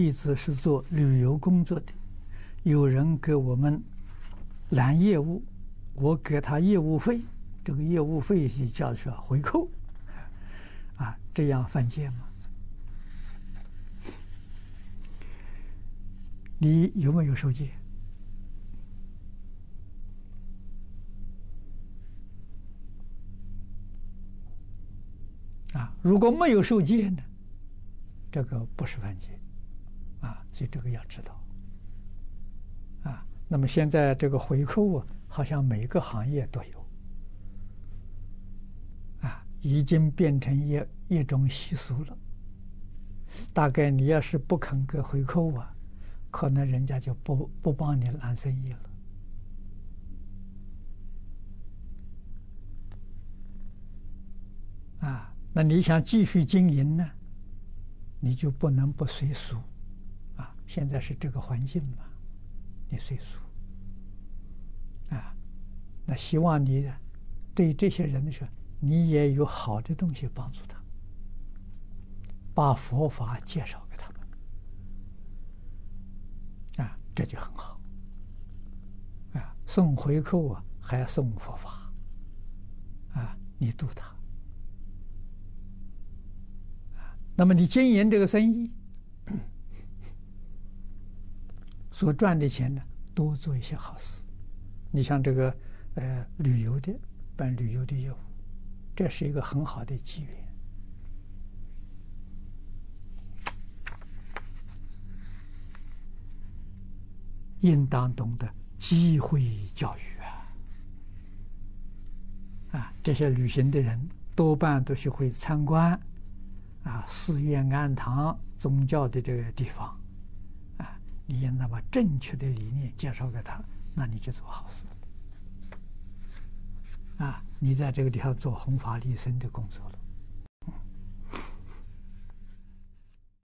弟子是做旅游工作的，有人给我们揽业务，我给他业务费，这个业务费是叫做回扣，啊，这样犯戒吗？你有没有受戒？啊，如果没有受戒呢？这个不是犯戒。啊，所以这个要知道，啊，那么现在这个回扣啊，好像每个行业都有，啊，已经变成一一种习俗了。大概你要是不肯给回扣啊，可能人家就不不帮你揽生意了。啊，那你想继续经营呢，你就不能不随俗。现在是这个环境嘛，你岁数啊，那希望你对这些人的时候，你也有好的东西帮助他，把佛法介绍给他们啊，这就很好啊。送回扣啊，还要送佛法啊，你度他。那么你经营这个生意。所赚的钱呢，多做一些好事。你像这个，呃，旅游的办旅游的业务，这是一个很好的机缘，应当懂得机会教育啊！啊，这些旅行的人多半都是会参观啊寺院、庵堂、宗教的这个地方。你应该把正确的理念介绍给他，那你就做好事啊！你在这个地方做弘法利生的工作了。